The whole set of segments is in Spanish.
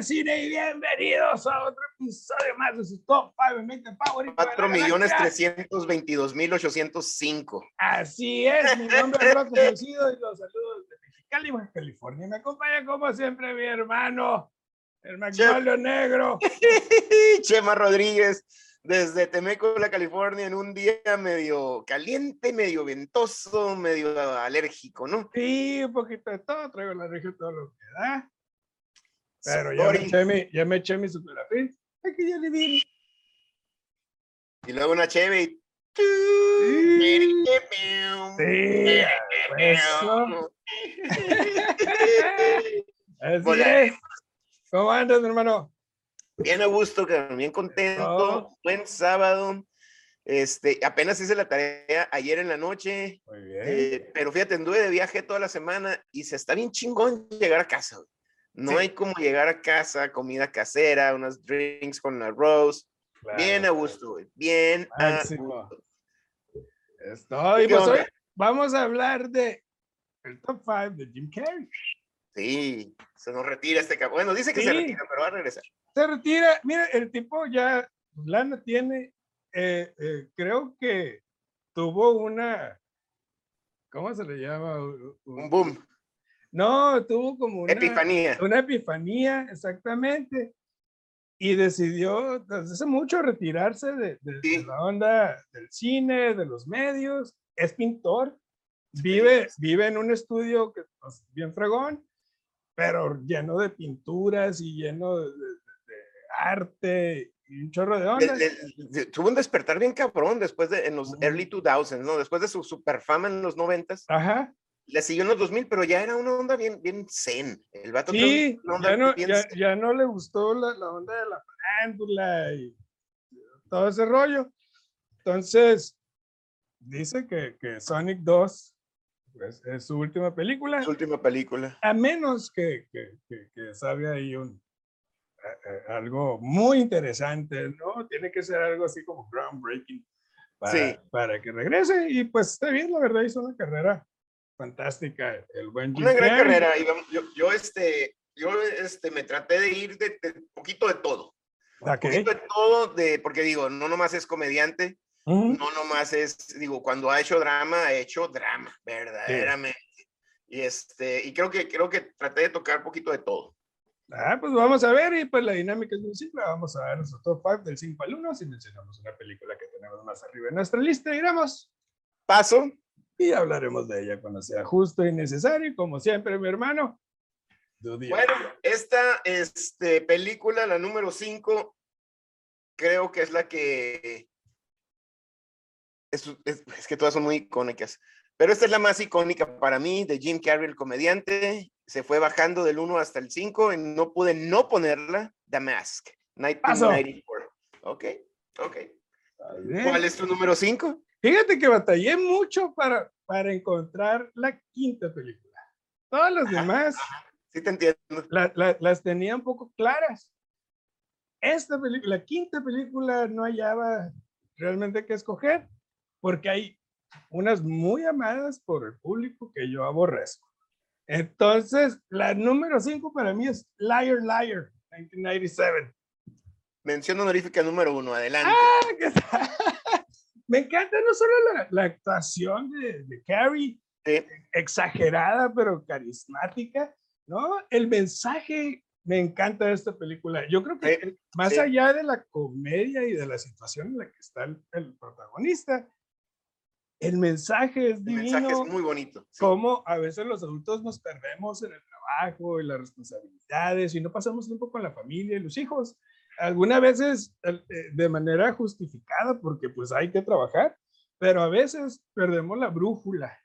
de cine y bienvenidos a otro episodio más de su Top 5 Mente Power. 4 millones 322 mil 805. Así es, mi nombre es Rocco Conocido y los saludos de Mexicali, Baja California. Me acompaña como siempre mi hermano, el Magnolio Negro. Chema Rodríguez, desde Temécula, California, en un día medio caliente, medio ventoso, medio alérgico, ¿no? Sí, un poquito de todo, traigo la región todo lo que da. Pero ya me, eché mi, ya me eché mi superafil. Aquí ya le vi. Y luego una cheve y... Sí, eso. Así Hola. es. ¿Cómo andas, mi hermano? Bien a gusto, bien contento, Oh. buen sábado. Este, apenas hice la tarea ayer en la noche, Muy bien. eh, pero fíjate, anduve de viaje toda la semana y se está bien chingón llegar a casa. güey. No Sí. hay como llegar a casa, comida casera, unos drinks con arroz. Bien a Claro. gusto, güey, bien a Máximo. gusto. Estoy, ¿Qué pues hoy vamos a hablar de el top 5 de Jim Carrey. Sí, se nos retira este cabrón. Bueno, dice que se retira, pero va a regresar. Se retira, mira, el tipo ya lana tiene, eh, eh, creo que tuvo una, ¿cómo se le llama? Un boom, No, tuvo como una epifanía. una epifanía, exactamente. Y decidió desde hace mucho retirarse de, de- la onda del cine, de los medios. Es pintor, vive, vive en un estudio que pues, bien fregón, pero lleno de pinturas y lleno de, arte y un chorro de le- tuvo un despertar bien cabrón después de en los early 2000s, ¿no? Después de su super fama en los 90s, Ajá, le siguió en los 2000, pero ya era una onda bien, bien zen. El vato sí, ya no, ya, ya no le gustó la, la onda de la farándula y todo ese rollo. Entonces, dice que, que Sonic 2 pues, es su última película, Su última película. a menos que, que, que, que salga ahí un, a- a- algo muy interesante, ¿no? Tiene que ser algo así como groundbreaking para, Sí. para que regrese. Y pues está bien, la verdad, hizo una carrera fantástica, el buen Jim Una gran Carrey. carrera. yo, yo, este, yo este, me traté de ir de, de poquito de todo. Ok. Poquito de todo, de, porque digo, no nomás es comediante, Ujú. no nomás es, digo, cuando ha hecho drama, ha hecho drama, verdaderamente. Y este, y creo que, creo que traté de tocar poquito de todo. Ah, pues vamos a ver, y pues la dinámica es muy simple. Vamos a ver nuestro top 5 del 5 al 1. Si mencionamos una película que tenemos más arriba en nuestra lista, iremos Paso. Y hablaremos de ella cuando sea justo y necesario. Como siempre, mi hermano. Bueno, esta este, película, la número 5, creo que es la que... Es, es- es que todas son muy icónicas, pero esta es la más icónica para mí, de Jim Carrey, el comediante. Se fue bajando del 1 hasta el 5 y no pude no ponerla, The Mask, 1994. Ok, ok. ¿Cuál es tu número 5? Fíjate que batallé mucho para, para encontrar la quinta película. Todas las demás Sí te entiendo. la- la- las tenía un poco claras. Esta película, la quinta película, no hallaba realmente qué escoger, porque hay unas muy amadas por el público que yo aborrezco. Entonces, la número 5 para mí es Liar Liar, 1997. Mención honorífica número 1, adelante. ¡Ah! Me encanta no solo la, la actuación de, de Carrie, Sí. exagerada pero carismática, ¿no? El mensaje me encanta de esta película. Yo creo que Sí, más sí. allá de la comedia y de la situación en la que está el, el protagonista, el mensaje es El divino. mensaje es muy bonito. sí. Cómo a veces los adultos nos perdemos en el trabajo y las responsabilidades y no pasamos tiempo con la familia y los hijos. Algunas veces eh, de manera justificada porque pues hay que trabajar, pero a veces perdemos la brújula.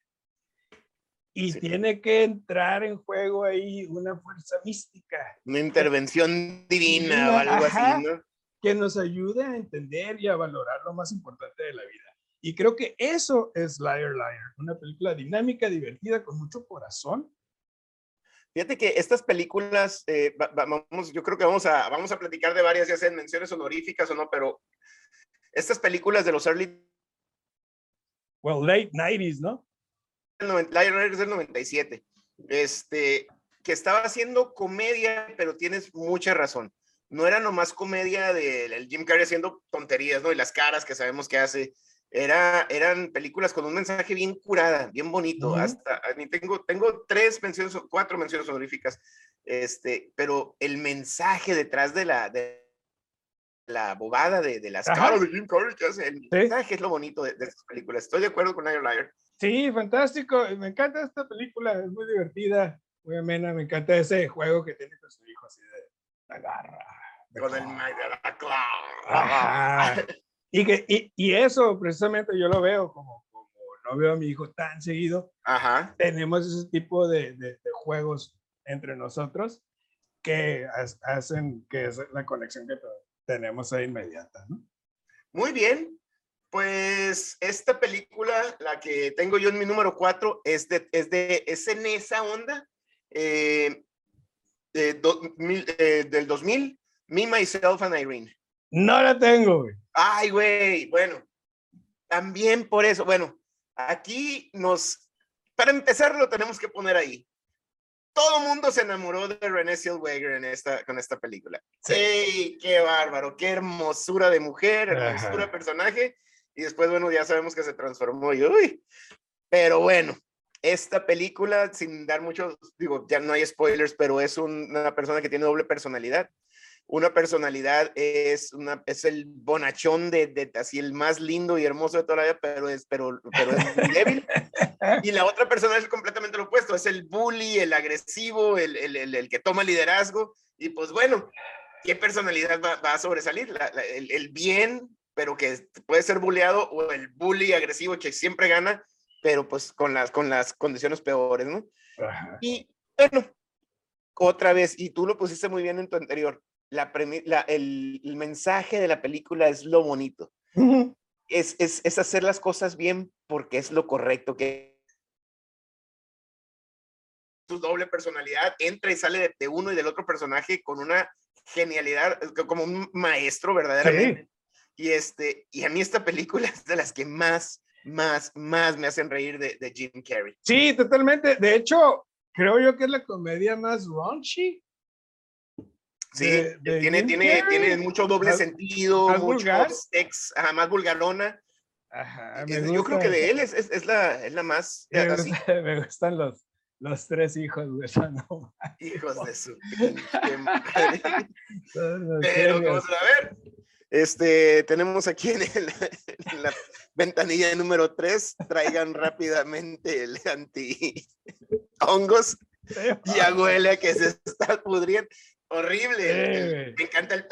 Y Sí. tiene que entrar en juego ahí una fuerza mística Una intervención divina o algo ajá. así, ¿no? que nos ayude a entender y a valorar lo más importante de la vida. Y creo que eso es Liar Liar, una película dinámica, divertida, con mucho corazón. Fíjate que estas películas, eh, va- va- vamos, yo creo que vamos a, vamos a platicar de varias, ya sean menciones honoríficas o no, pero estas películas de los early Well, late 90s, ¿no? el 90 Liar Liar es del 97. Este, que estaba haciendo comedia, pero tienes mucha razón. No era nomás comedia del Jim Carrey haciendo tonterías, ¿no? Y las caras que sabemos que hace. Era, eran películas con un mensaje bien curada, bien bonito. Hasta a mí tengo, tengo tres menciones, cuatro menciones honoríficas, este, pero el mensaje detrás de la, de la bobada de, de las caras de Jim Carrey que hace, el mensaje es lo bonito de, de, estas películas. Estoy de acuerdo con Liar Liar. Sí, fantástico. Me encanta esta película, es muy divertida, muy amena. Me encanta ese juego que tiene con su hijo, así de la garra. Con el Y, que, y, y, eso precisamente yo lo veo como, como no veo a mi hijo tan seguido. Ajá. Tenemos ese tipo de, de, de juegos entre nosotros que hacen que es la conexión que tenemos ahí inmediata. ¿no? Muy bien, pues esta película, la que tengo yo en mi número 4, es, de, es, de, es en esa onda eh, de do, mil, eh, del 2000, Me, Myself and Irene. No la tengo, güey. Ay, güey, bueno, también por eso, bueno, aquí nos, para empezar lo tenemos que poner ahí. Todo el mundo se enamoró de Renée Zellweger en esta, con esta película. Sí. qué bárbaro, qué hermosura de mujer, hermosura de personaje y después, bueno, ya sabemos que se transformó y uy, pero bueno, esta película, sin dar muchos, digo, ya no hay spoilers, pero es un, una persona que tiene doble personalidad. Una personalidad es, una, es el bonachón de, de, así el más lindo y hermoso de toda la vida, pero es, pero, pero es muy débil. Y la otra persona es completamente lo opuesto, es el bully, el agresivo, el, el, el, el que toma liderazgo. Y pues bueno, ¿qué personalidad va, va a sobresalir? La, la, el, el, bien pero que puede ser bulleado, o el bully agresivo que siempre gana, pero pues con las, con las condiciones peores, ¿no? Ajá. Y bueno, otra vez, y tú lo pusiste muy bien en tu anterior, la, la el, el, mensaje de la película es lo bonito. Uh -huh. es, es, es, hacer las cosas bien porque es lo correcto, que tu doble personalidad entra y sale de, de uno y del otro personaje con una genialidad, como un maestro verdaderamente. Sí. Y, este, y a mí esta película es de las que más, más, más me hacen reír de, de Jim Carrey. Sí, totalmente. De hecho, creo yo que es la comedia más raunchy. Sí, de, de tiene, tiene, tiene mucho doble más, sentido, más mucho vulgar. sex, ajá, más vulgarona. Ajá, yo creo que de él es, es, es, la, es la más. Me, gusta, me gustan los, los tres hijos de no. Hijos de su. Pero, vamos a ver. Este, tenemos aquí en, el, en, la ventanilla número 3, traigan rápidamente el anti hongos y abuela que se está pudriendo. Horrible. Me encanta el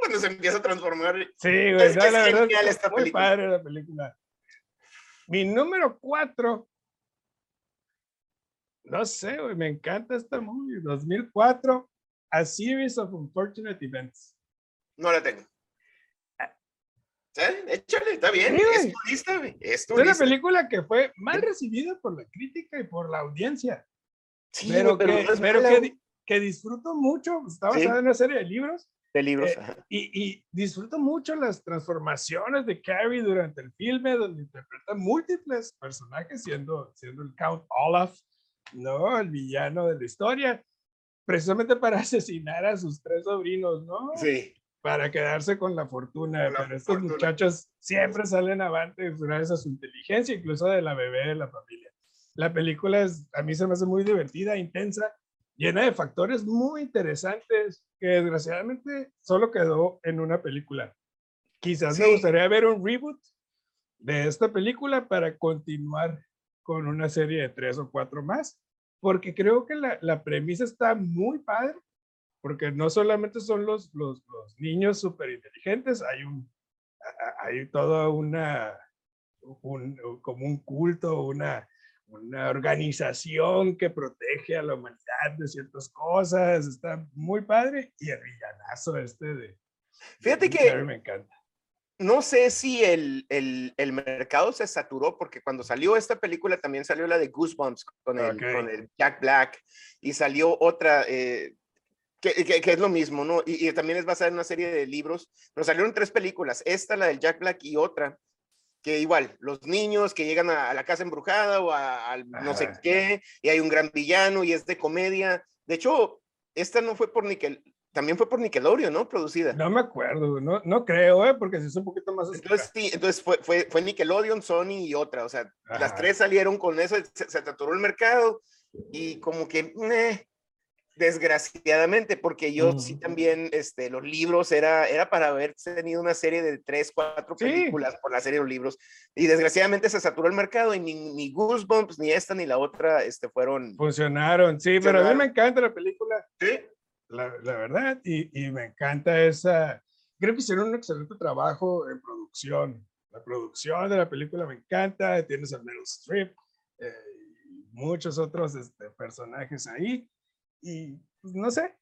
cuando se empieza a transformar. Sí, güey. Es, no, es genial verdad, esta muy película. padre la película. Mi número 4. No sé, güey, me encanta esta movie. 2004, A Series of Unfortunate Events. No la tengo. ¿Eh? Échale, está bien. Sí, es turista, güey. Es, turista. es una película que fue mal recibida por la crítica y por la audiencia. Sí, pero, pero, que, pero que, que, disfruto mucho. Está basada sí. en una serie de libros. De libros. Eh, y, y, disfruto mucho las transformaciones de Carrie durante el filme, donde interpreta múltiples personajes, siendo, siendo el Count Olaf, ¿no? El villano de la historia, precisamente para asesinar a sus tres sobrinos, ¿no? Sí para quedarse con la fortuna. La pero estos fortuna. muchachos siempre salen avante gracias a su inteligencia, incluso de la bebé de la familia. La película es, a mí se me hace muy divertida, intensa, llena de factores muy interesantes que desgraciadamente solo quedó en una película. Quizás sí. me gustaría ver un reboot de esta película para continuar con una serie de tres o cuatro más, porque creo que la, la premisa está muy padre porque no solamente son los, los, los niños súper inteligentes, hay, un, hay toda una, un, como un culto, una, una organización que protege a la humanidad de ciertas cosas, está muy padre, y el villanazo este de... Fíjate de que... Me encanta. No sé si el, el, el, mercado se saturó, porque cuando salió esta película también salió la de Goosebumps con el, okay. con el Jack Black, y salió otra, eh, que, que, que, es lo mismo, ¿no? Y, y, también es basada en una serie de libros, pero salieron tres películas, esta, la del Jack Black y otra, que igual, los niños que llegan a, la casa embrujada o a, no sé qué, y hay un gran villano y es de comedia. De hecho, esta no fue por Nickel, también fue por Nickelodeon, ¿no? Producida. No me acuerdo, no, no creo, ¿eh? Porque si es un poquito más... Entonces, sí, entonces fue, fue, fue Nickelodeon, Sony y otra, o sea, las tres salieron con eso, se, se saturó el mercado y como que, desgraciadamente, porque yo sí también, este, los libros era, era para haber tenido una serie de tres, cuatro películas por la serie de los libros, y desgraciadamente se saturó el mercado y ni, ni Goosebumps, ni esta, ni la otra, este, fueron... Funcionaron, sí, pero a mí me encanta la película. Sí. La, la verdad, y, y, me encanta esa... Creo que hicieron un excelente trabajo en producción. La producción de la película me encanta, tienes a Meryl Streep, eh, muchos otros este, personajes ahí y pues, no sé,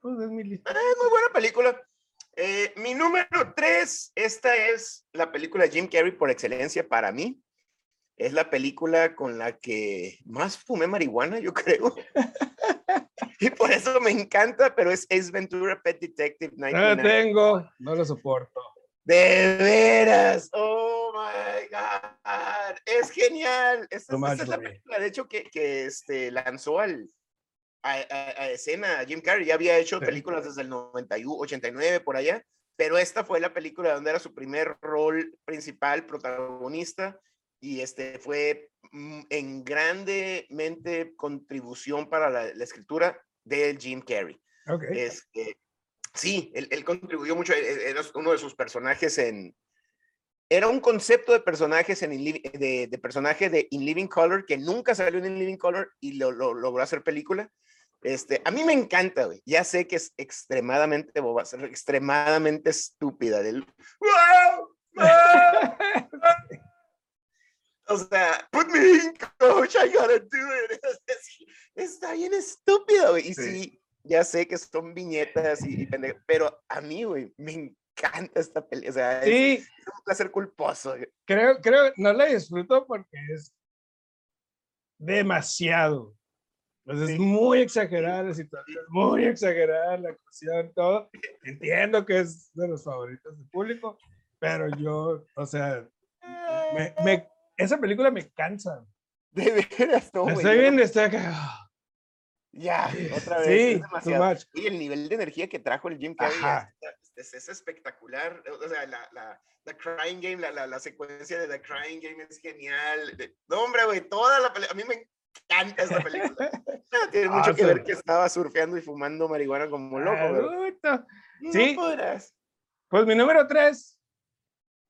pues es mi lista. Ah, muy buena película. Eh, mi número tres, esta es la película Jim Carrey por excelencia para mí. Es la película con la que más fumé marihuana, yo creo. y por eso me encanta, pero es Ace Ventura Pet Detective No la tengo, no lo soporto. De veras, oh my god, es genial. Esta, es la película, de hecho, que, que este, lanzó al, a, escena. Jim Carrey ya había hecho películas desde el 91, 89 por allá, pero esta fue la película donde era su primer rol principal, protagonista, y este fue mm, en grandemente contribución para la, escritura de Jim Carrey. Okay. Este, sí, él, contribuyó mucho, e, e, era uno de sus personajes en... Era un concepto de personajes en de, de personaje de In Living Color que nunca salió en In Living Color y lo, lo logró hacer película. Este, a mí me encanta, güey. Ya sé que es extremadamente boba, extremadamente estúpida. Del... o sea, put me in, coach, I gotta do it. Está bien estúpido, güey. Y sí. ya sé que son viñetas y, pero a mí, güey, me encanta esta película. O sea, sí. es, un placer culposo. Creo, creo, no la disfruto porque es demasiado. Pues es muy exagerada la situación, muy exagerada la actuación, todo. Entiendo que es de los favoritos del público, pero yo, o sea, me, me, esa película me cansa. De veras, no, Estoy bien, está acá. Ya, otra vez. Sí, es demasiado. Y el nivel de energía que trajo el Jim Carrey es, es, espectacular. O sea, la, la, la Crying Game, la, la, la, secuencia de la Crying Game es genial. No, hombre, güey, toda la película. A mí me encanta esta película. Tiene mucho que ver que estaba surfeando y fumando marihuana como loco. sí. podrás. Pues mi número tres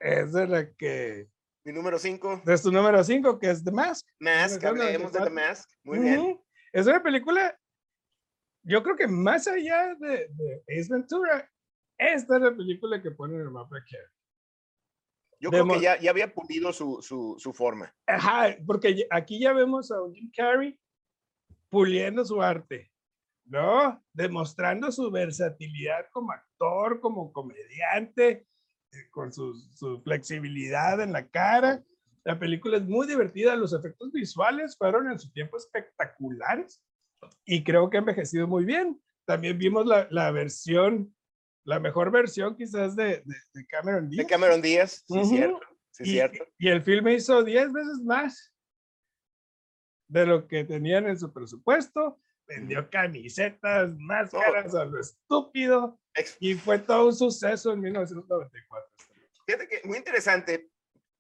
es de la que. Mi número cinco. Es tu número cinco, que es The Mask. Mask, hablemos de The Mask. Muy bien. Es una película, yo creo que más allá de, de Ace Ventura, esta es la película que pone en el mapa aquí. Yo creo que ya, ya había pulido su, su, su, forma. Ajá, porque aquí ya vemos a Jim Carrey puliendo su arte, ¿no? Demostrando su versatilidad como actor, como comediante, eh, con su, su flexibilidad en la cara. La película es muy divertida, los efectos visuales fueron en su tiempo espectaculares y creo que ha envejecido muy bien. También vimos la, la versión la mejor versión quizás de, de, Cameron Díaz. De Cameron Díaz, sí, cierto. Sí, y, cierto. Y el filme hizo 10 veces más de lo que tenían en su presupuesto. Vendió camisetas, máscaras a lo estúpido. Y fue todo un suceso en 1994. Fíjate que muy interesante.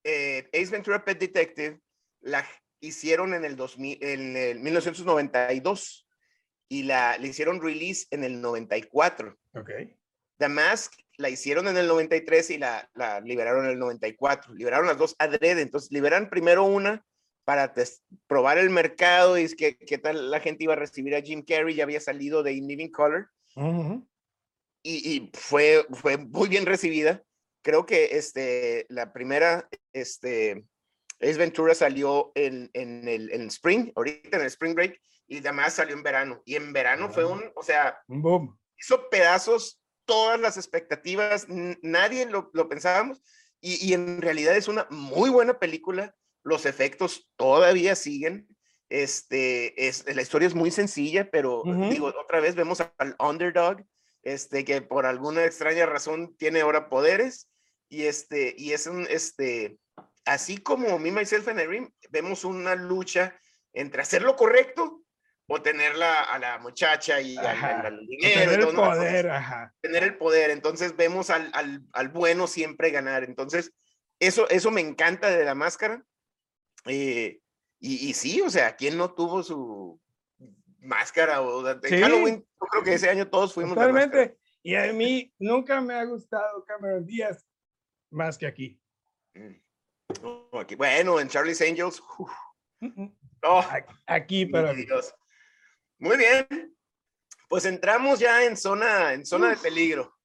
Eh, Ace Ventura Pet Detective la hicieron en el, 2000, en el 1992 y la le hicieron release en el 94. Ok. The Mask la hicieron en el 93 y la, la liberaron en el 94. Liberaron las dos adrede. Entonces, liberan primero una para probar el mercado y qué, qué tal la gente iba a recibir a Jim Carrey. Ya había salido de In Living Color. y, y, fue, fue muy bien recibida. Creo que este, la primera, este, Ace Ventura salió en, en, el, en Spring, ahorita en el Spring Break, y además salió en verano. Y en verano fue un, o sea, un boom. Hizo pedazos todas las expectativas, nadie lo, lo pensábamos, y, y, en realidad es una muy buena película, los efectos todavía siguen, este, es, la historia es muy sencilla, pero digo, otra vez vemos al underdog, este, que por alguna extraña razón tiene ahora poderes, y este, y es un, este, así como Me, Myself and Irene, vemos una lucha entre hacer lo correcto o tener la, a la muchacha y al, dinero. Tener el poder, ajá. Tener el poder. Entonces vemos al, al, al, bueno siempre ganar. Entonces, eso, eso me encanta de la máscara. Eh, y, y, sí, o sea, ¿quién no tuvo su máscara? O, de Halloween, yo creo que ese año todos fuimos. Totalmente. Y a mí nunca me ha gustado Cameron Díaz más que aquí. Mm. Bueno, en Charlie's Angels. Oh, aquí, para Muy bien. Pues entramos ya en zona, en zona de peligro.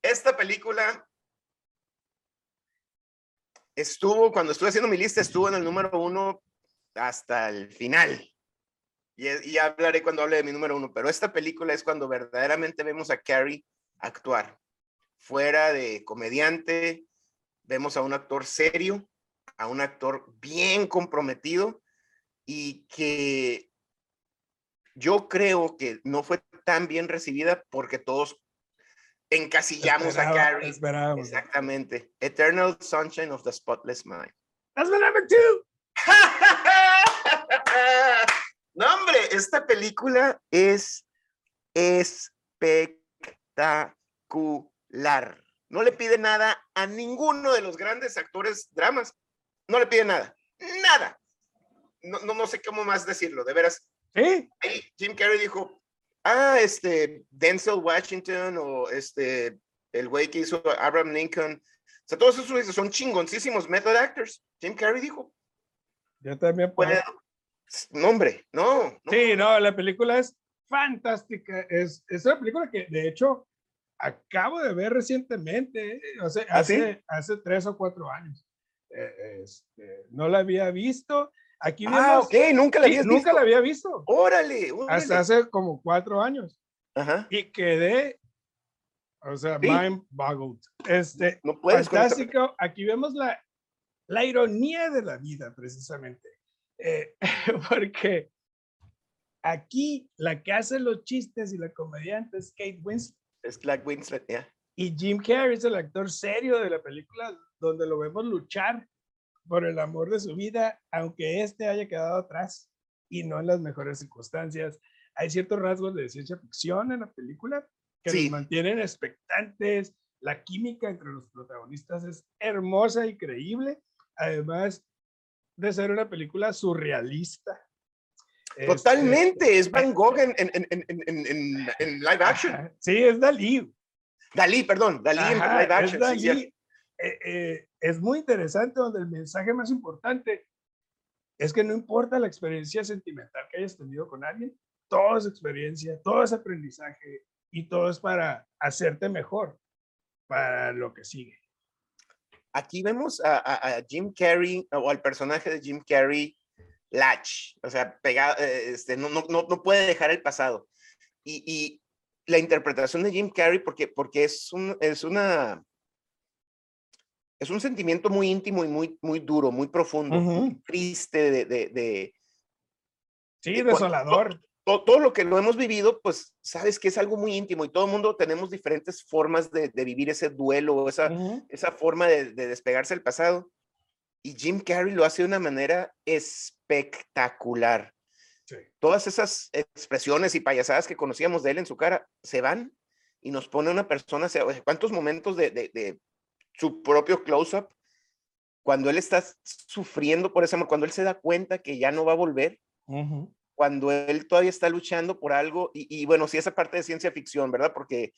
Esta película estuvo, cuando estuve haciendo mi lista, estuvo en el número uno hasta el final. Y, y hablaré cuando hable de mi número uno, pero esta película es cuando verdaderamente vemos a Carrie actuar. Fuera de comediante, vemos a un actor serio, a un actor bien comprometido y que yo creo que no fue tan bien recibida porque todos encasillamos a Carrie. Exactamente. Eternal Sunshine of the Spotless Mind. That's my number two. no, hombre, esta película es espectacular. No le pide nada a ninguno de los grandes actores dramas. No le pide nada. Nada. No, no, no sé cómo más decirlo, de veras. ¿Sí? Jim Carrey dijo, ah, este, Denzel Washington o este, el güey que hizo Abraham Lincoln. O sea, todos esos son chingoncísimos method actors. Jim Carrey dijo. Yo también puedo. No, hombre, no, Sí, no, la película es fantástica. Es, es una película que, de hecho, acabo de ver recientemente, o sea, ¿Ah, hace, hace tres o cuatro años. Eh, este, no la había visto. Aquí ah, ok, nunca la había visto. Nunca la había visto. Órale, Hasta hace como cuatro años. Ajá. Y quedé, o sea, mind boggled. Este, no puedes fantástico. Aquí vemos la, la ironía de la vida, precisamente. Eh, porque aquí la que hace los chistes y la comediante es Kate Winslet. Es Black Winslet, ya. Y Jim Carrey es el actor serio de la película donde lo vemos luchar por el amor de su vida, aunque este haya quedado atrás y no en las mejores circunstancias. Hay ciertos rasgos de ciencia ficción en la película que nos mantienen expectantes. La química entre los protagonistas es hermosa y creíble, además de ser una película surrealista. Este, Totalmente, es Van Gogh en, en, en, en live action. Sí, es Dalí. Dalí, perdón, Dalí en live action. Es, eh, eh, es muy interesante donde el mensaje más importante es que no importa la experiencia sentimental que hayas tenido con alguien, todo es experiencia, todo es aprendizaje y todo es para hacerte mejor para lo que sigue. Aquí vemos a, Jim Carrey o al personaje de Jim Carrey latch, o sea, pegado, eh, este, no, no, no puede dejar el pasado. Y, y, la interpretación de Jim Carrey, porque, porque es, un, es una... Es un sentimiento muy íntimo y muy, muy duro, muy profundo, muy triste de, de, de, Sí, desolador. Todo, todo, lo que lo hemos vivido, pues sabes que es algo muy íntimo y todo el mundo tenemos diferentes formas de, de vivir ese duelo, esa, esa forma de, de despegarse del pasado y Jim Carrey lo hace de una manera espectacular. Todas esas expresiones y payasadas que conocíamos de él en su cara se van y nos pone una persona, cuántos momentos de, de, su propio close-up, cuando él está sufriendo por ese amor, cuando él se da cuenta que ya no va a volver, cuando él todavía está luchando por algo, y, y, bueno, sí, esa parte de ciencia ficción, ¿verdad? Porque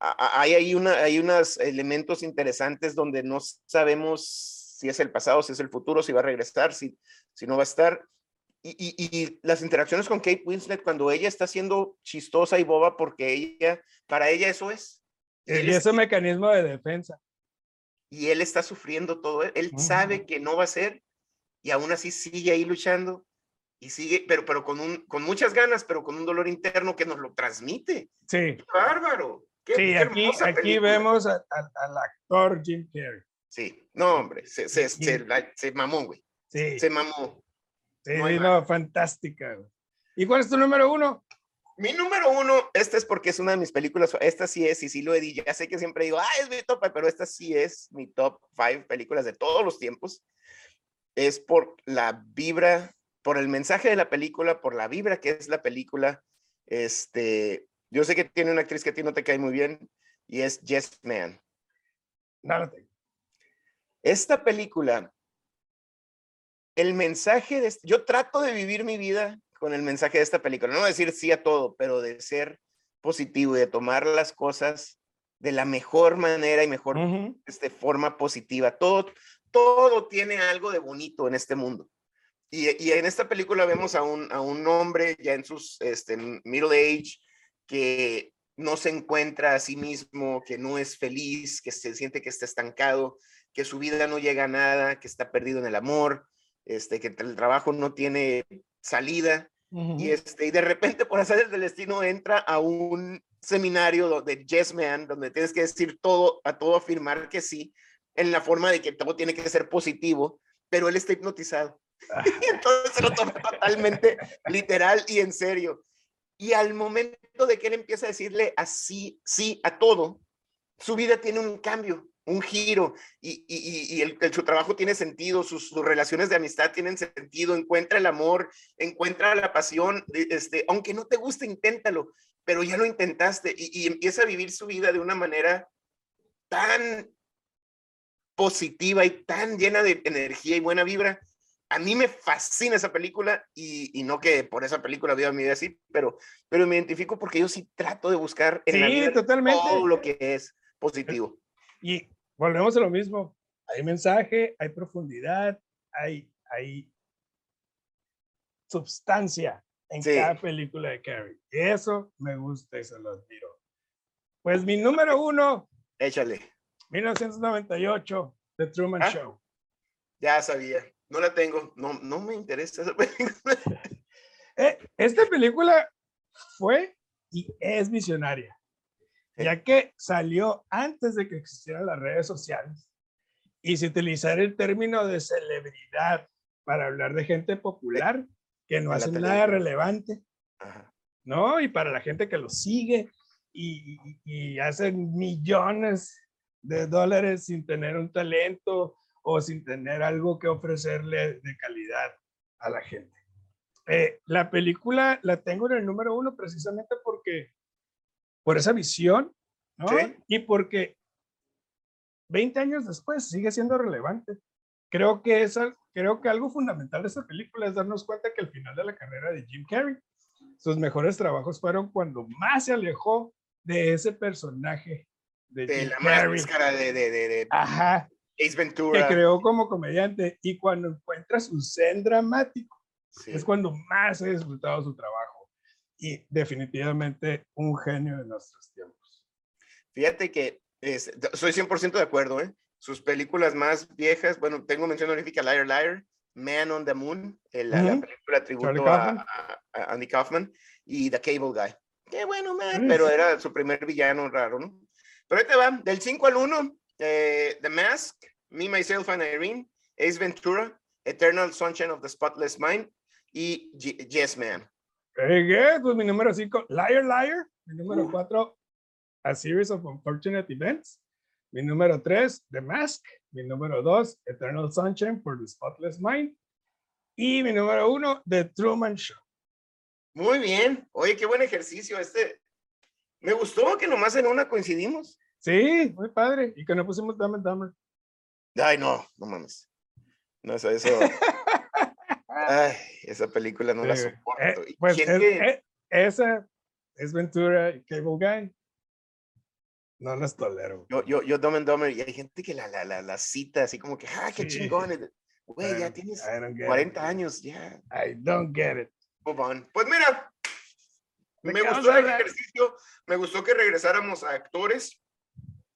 hay ahí una, hay unos elementos interesantes donde no sabemos si es el pasado, si es el futuro, si va a regresar, si, si no va a estar. Y, y, las interacciones con Kate Winslet cuando ella está siendo chistosa y boba porque ella, para ella eso es. Y, es un mecanismo de defensa. Y él está sufriendo todo, él sabe que no va a ser y aún así sigue ahí luchando y sigue, pero, pero con, un, con muchas ganas, pero con un dolor interno que nos lo transmite. Sí. bárbaro. sí, aquí, aquí vemos al actor Jim Carrey. Sí, no, hombre, se, se, se, se mamó, güey. Sí. Se mamó. Sí, no, fantástica. ¿Y cuál es tu número uno? Mi número uno, esta es porque es una de mis películas, esta sí es, y sí lo he dicho, ya sé que siempre digo, ah, es mi top, pero esta sí es mi top five películas de todos los tiempos. Es por la vibra, por el mensaje de la película, por la vibra que es la película. Este, yo sé que tiene una actriz que a ti no te cae muy bien, y es Yes Man. No Esta película, el mensaje de, yo trato de vivir mi vida con el mensaje de esta película, no decir sí a todo, pero de ser positivo y de tomar las cosas de la mejor manera y mejor este, forma positiva. Todo, todo tiene algo de bonito en este mundo. Y, y en esta película vemos a un, a un hombre ya en sus este, middle age que no se encuentra a sí mismo, que no es feliz, que se siente que está estancado, que su vida no llega a nada, que está perdido en el amor, este, que el trabajo no tiene salida. y, este, y de repente, por hacer del destino, entra a un seminario de Yes Man, donde tienes que decir todo, a todo afirmar que sí, en la forma de que todo tiene que ser positivo, pero él está hipnotizado. Ah. y entonces se lo toma totalmente literal y en serio. Y al momento de que él empieza a decirle así, sí a todo, su vida tiene un cambio, un giro y, y, el, su trabajo tiene sentido, sus, relaciones de amistad tienen sentido, encuentra el amor, encuentra la pasión, este, aunque no te guste, inténtalo, pero ya lo intentaste y, y empieza a vivir su vida de una manera tan positiva y tan llena de energía y buena vibra a mí me fascina esa película y, no que por esa película viva mi vida así, pero, pero me identifico porque yo sí trato de buscar en la vida totalmente. todo lo que es positivo. Y volvemos a lo mismo. Hay mensaje, hay profundidad, hay, hay substancia en cada película de Carrie. Eso me gusta y se lo admiro. Pues mi número uno. Échale. 1998, The Truman ah, Show. Ya sabía. No la tengo, no, no me interesa esa película. Eh, esta película fue y es visionaria, ya que salió antes de que existieran las redes sociales y se utilizara el término de celebridad para hablar de gente popular que no hace nada relevante, ¿no? Y para la gente que lo sigue y, y, y hacen millones de dólares sin tener un talento o sin tener algo que ofrecerle de calidad a la gente. Eh, la película la tengo en el número uno precisamente porque, por esa visión, ¿no? Y porque 20 años después sigue siendo relevante. Creo que, esa, creo que algo fundamental de esta película es darnos cuenta que al final de la carrera de Jim Carrey, sus mejores trabajos fueron cuando más se alejó de ese personaje de, de la máscara de, de, de, Ajá, Ventura. Que creó como comediante y cuando encuentra su zen dramático es cuando más he disfrutado su trabajo y definitivamente un genio de nuestros tiempos. Fíjate que es, soy 100% de acuerdo, ¿eh? Sus películas más viejas, bueno, tengo mención honorífica Liar Liar, Man on the Moon, la película tributo a, Andy Kaufman y The Cable Guy. Qué bueno, man, pero era su primer villano raro, ¿no? Pero ahí te va, del 5 al 1, eh, The Mask, Me, Myself and Irene, Ace Ventura, Eternal Sunshine of the Spotless Mind y Yes Man. Good. Pues mi número 5, Liar Liar. Mi número 4, A Series of Unfortunate Events. Mi número 3, The Mask. Mi número 2, Eternal Sunshine for the Spotless Mind. Y mi número 1, The Truman Show. Muy bien. Oye, qué buen ejercicio este. Me gustó que nomás en una coincidimos. Sí, muy padre. Y que no pusimos Dumb and Dumber. Ay, no, no mames. No, eso, eso. Ay, esa película no la soporto. Eh, pues eh, esa es Ventura y Cable Guy. No las tolero. Yo, yo, yo Dumb and Dumber, y hay gente que la, la, la, la cita así como que, ah, qué chingón. Güey, ya tienes 40 años, ya. I don't get it. Move on. Pues mira, me gustó el ejercicio, me gustó que regresáramos a actores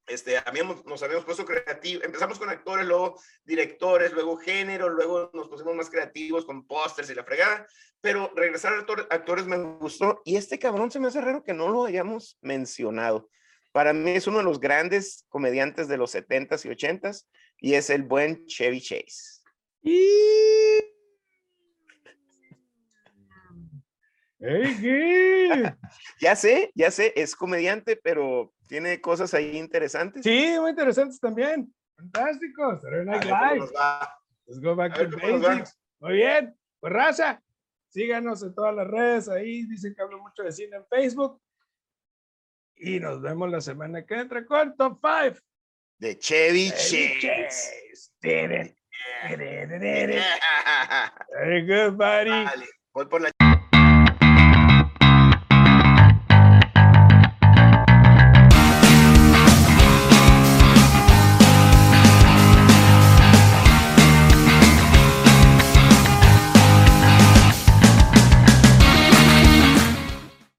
este, habíamos, nos habíamos puesto creativos, empezamos con actores, luego directores, luego género, luego nos pusimos más creativos con pósters y la fregada, pero regresar a actores, me gustó y este cabrón se me hace raro que no lo hayamos mencionado. Para mí es uno de los grandes comediantes de los 70s y 80s y es el buen Chevy Chase. Hey, ¿qué? Ya sé, ya sé, es comediante, pero tiene cosas ahí interesantes. Sí, muy interesantes también. Fantásticos. Night Live. Let's go back to basics. Muy bien. Pues raza, síganos en todas las redes ahí. Dicen que hablo mucho de cine en Facebook. Y nos vemos la semana que entra con Top 5. De Chevy Chase. Very good, buddy. Vale, voy por la